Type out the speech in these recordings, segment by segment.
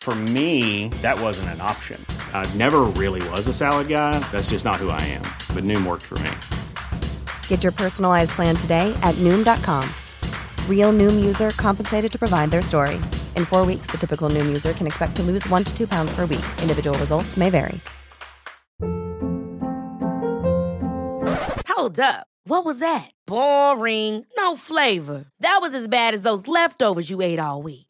For me, that wasn't an option. I never really was a salad guy. That's just not who I am. But Noom worked for me. Get your personalized plan today at Noom.com. Real Noom user compensated to provide their story. In four weeks, the typical Noom user can expect to lose one to two pounds per week. Individual results may vary. Hold up. What was that? Boring. No flavor. That was as bad as those leftovers you ate all week.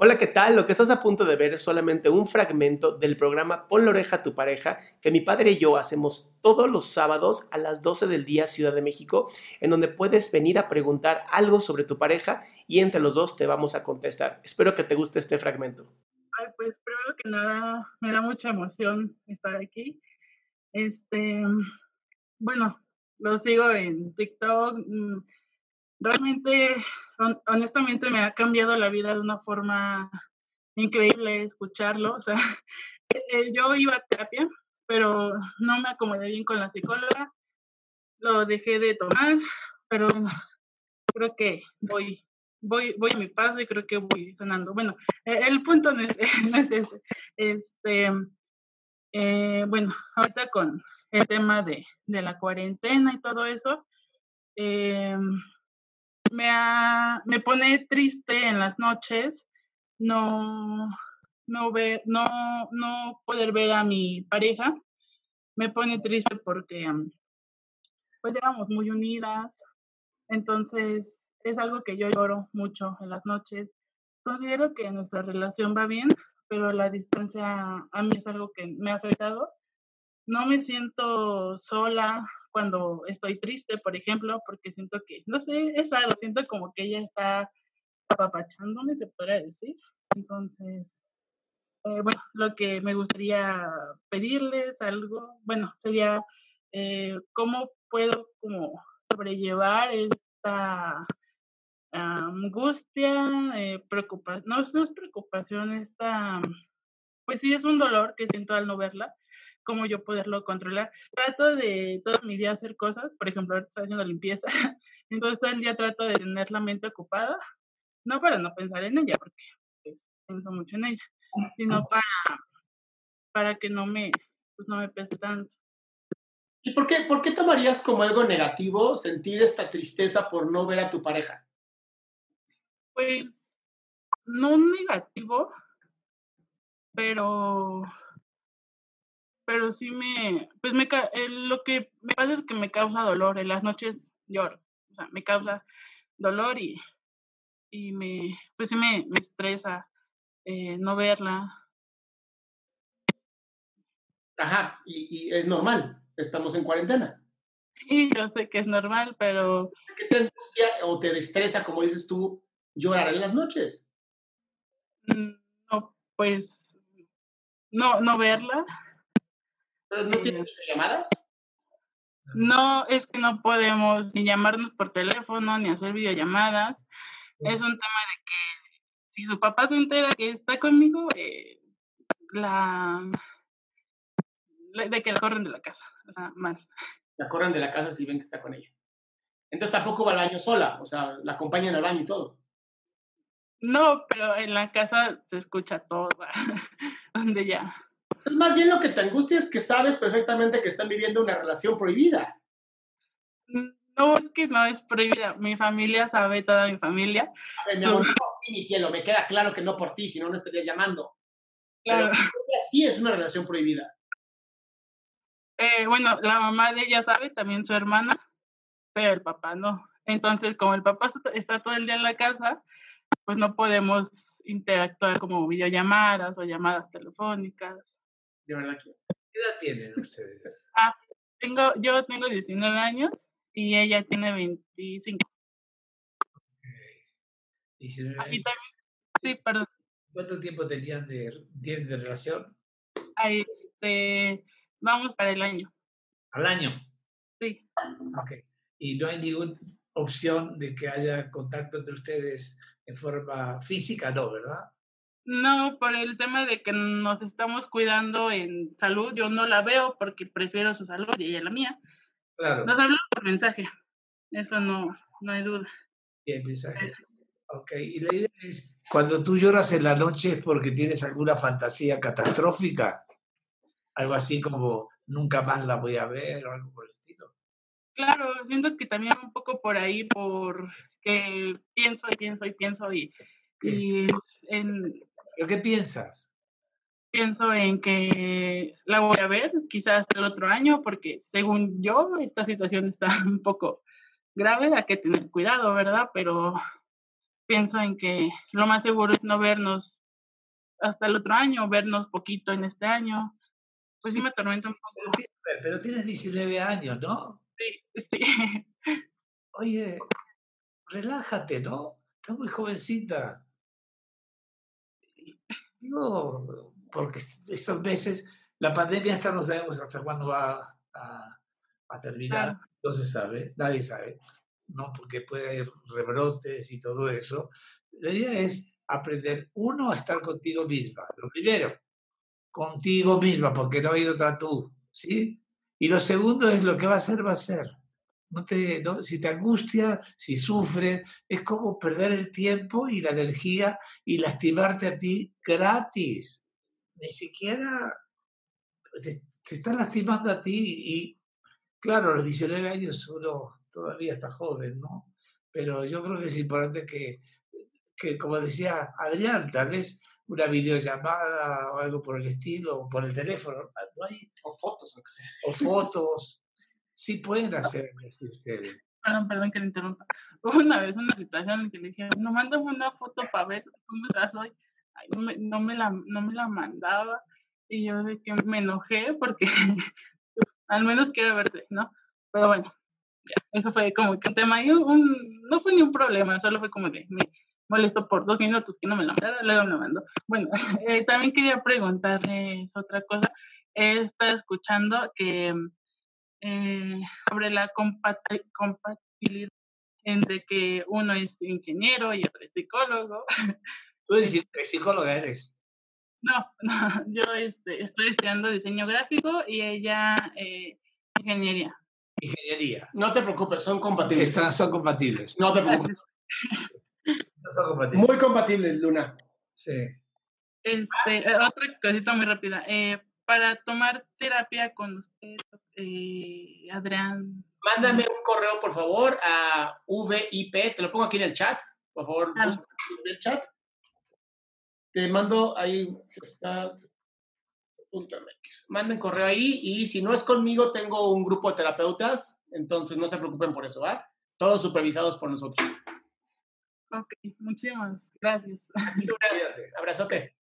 Hola, ¿qué tal? Lo que estás a punto de ver es solamente un fragmento del programa Pon la oreja a tu pareja que mi padre y yo hacemos todos los sábados a las 12 del día Ciudad de México, en donde puedes venir a preguntar algo sobre tu pareja y entre los dos te vamos a contestar. Espero que te guste este fragmento. Ay, pues primero que nada, me da mucha emoción estar aquí. Este, bueno, lo sigo en TikTok. mm, Realmente, honestamente, me ha cambiado la vida de una forma increíble escucharlo. O sea, eh, yo iba a terapia, pero no me acomodé bien con la psicóloga. Lo dejé de tomar, pero creo que voy, voy, voy a mi paso y creo que voy sanando. Bueno, eh, el punto no es, no es ese. Este, eh, bueno, ahorita con el tema de, de la cuarentena y todo eso, eh, me, ha- me pone triste en las noches no, no, ver, no, no poder ver a mi pareja. Me pone triste porque pues éramos muy unidas, entonces es algo que yo lloro mucho en las noches. Considero que nuestra relación va bien, pero la distancia a mí es algo que me ha afectado. No me siento sola cuando estoy triste, por ejemplo, porque siento que, no sé, es raro, siento como que ella está apapachándome, se podría decir. Entonces, eh, bueno, lo que me gustaría pedirles algo, bueno, sería eh, cómo puedo como sobrellevar esta angustia, eh, preocupación, no, no es preocupación, esta, pues sí es un dolor que siento al no verla, cómo yo poderlo controlar. Trato de todo mi día hacer cosas, por ejemplo, ahorita estoy haciendo limpieza, entonces todo el día trato de tener la mente ocupada, no para no pensar en ella, porque pues, pienso mucho en ella, sino para, para que no me, pues, no me pese tanto. ¿Y por qué, por qué tomarías como algo negativo sentir esta tristeza por no ver a tu pareja? Pues no negativo, pero pero sí me pues me lo que me pasa es que me causa dolor en las noches lloro, o sea, me causa dolor y y me pues sí me, me estresa eh, no verla. Ajá, y, y es normal, estamos en cuarentena. Y yo sé que es normal, pero ¿Qué te angustia o te destresa, como dices tú, llorar en las noches? mm, no pues no no verla. ¿Pero no tienes llamadas? No, es que no podemos ni llamarnos por teléfono ni hacer videollamadas. Es un tema de que si su papá se entera que está conmigo, eh, la, la- de que la corren de la casa. O sea, mal. La corren de la casa si ven que está con ella. Entonces tampoco va al baño sola, o sea, la acompañan al baño y todo. No, pero en la casa se escucha todo, donde ya. Entonces, más bien lo que te angustia es que sabes perfectamente que están viviendo una relación prohibida. No, es que no es prohibida. Mi familia sabe, toda mi familia. A ver, mi amor, no por ti, mi cielo, me queda claro que no por ti, si no, no estarías llamando. Pero Claro. ella sí es una relación prohibida. Eh, bueno, la mamá de ella sabe, también su hermana, pero el papá no. Entonces, como el papá está todo el día en la casa, pues no podemos interactuar como videollamadas o llamadas telefónicas. De verdad que. ¿Qué edad tienen ustedes? Ah, tengo, yo tengo 19 años y ella tiene 25. 19 Ah, y años. también, sí, perdón. ¿Cuánto tiempo tenían de, tienen de relación? Ahí, Este, vamos para el año. Al año. Sí. Ok. Y no hay ninguna opción de que haya contacto entre ustedes en forma física, no, ¿verdad? No, por el tema de que nos estamos cuidando en salud, yo no la veo porque prefiero su salud y ella la mía. Claro. Nos hablamos por mensaje. Eso no, no hay duda. Sí, hay mensaje. Ok. Y la idea es, cuando tú lloras en la noche es porque tienes alguna fantasía catastrófica. Algo así como nunca más la voy a ver o algo por el estilo. Claro, siento que también un poco por ahí, por que pienso y pienso y pienso y, y en, ¿Pero qué piensas? pienso en que la voy a ver quizás hasta el otro año, porque según yo, esta situación está un poco grave, hay que tener cuidado, ¿verdad? Pero pienso en que lo más seguro es no vernos hasta el otro año, vernos poquito en este año. Pues sí me atormenta un Pero, poco. ti- pero tienes 19 años, ¿no? Sí, sí. Oye, relájate, ¿no? Estás muy jovencita. Digo, porque estos meses, la pandemia hasta no sabemos hasta cuándo va a, a terminar, no se sabe, nadie sabe, ¿no? Porque puede haber rebrotes y todo eso. La idea es aprender, uno, a estar contigo misma, lo primero, contigo misma, porque no hay otra tú, ¿sí? Y lo segundo es lo que va a ser, va a ser. No te, no- si te angustia, si sufres, es como perder el tiempo y la energía y lastimarte a ti gratis. Ni siquiera te, te está lastimando a ti y, claro, a los 19 años uno todavía está joven, ¿no? Pero yo creo que es importante que, que como decía Adrián, tal vez una videollamada o algo por el estilo, o por el teléfono, no hay, O fotos, sea. o fotos, sí pueden hacerlo así ustedes. Perdón, perdón que le interrumpa. Hubo una vez una situación en que le dije, no, mándame una foto para ver cómo estás hoy. Ay, no, me, no, me la, no me la mandaba. Y yo de que me enojé porque al menos quiero verte, ¿no? Pero bueno, ya, eso fue como que un tema y un, no fue ni un problema, solo fue como de, me molesto por dos minutos que no me la mandara, luego me la mandó. Bueno, eh, también quería preguntarles otra cosa. He estado escuchando que eh, sobre la compati- compatibilidad entre que uno es ingeniero y otro es psicólogo. Tú eres psi- psicóloga, eres. No, no yo este, estoy estudiando diseño gráfico y ella eh, ingeniería. Ingeniería. No te preocupes, son compatibles. Estas son compatibles. No te preocupes. No son compatibles. Muy compatibles, Luna. Sí. Este, eh, otra cosita muy rápida. eh, para tomar terapia con usted, eh, Adrián. Mándame un correo, por favor, a VIP. Te lo pongo aquí en el chat. Por favor, busca en el chat. Te mando ahí. Está, punto MX. Manden correo ahí y si no es conmigo, tengo un grupo de terapeutas. Entonces no se preocupen por eso, ¿va? Todos supervisados por nosotros. Ok, muchísimas gracias. Cuídate. Abrazote.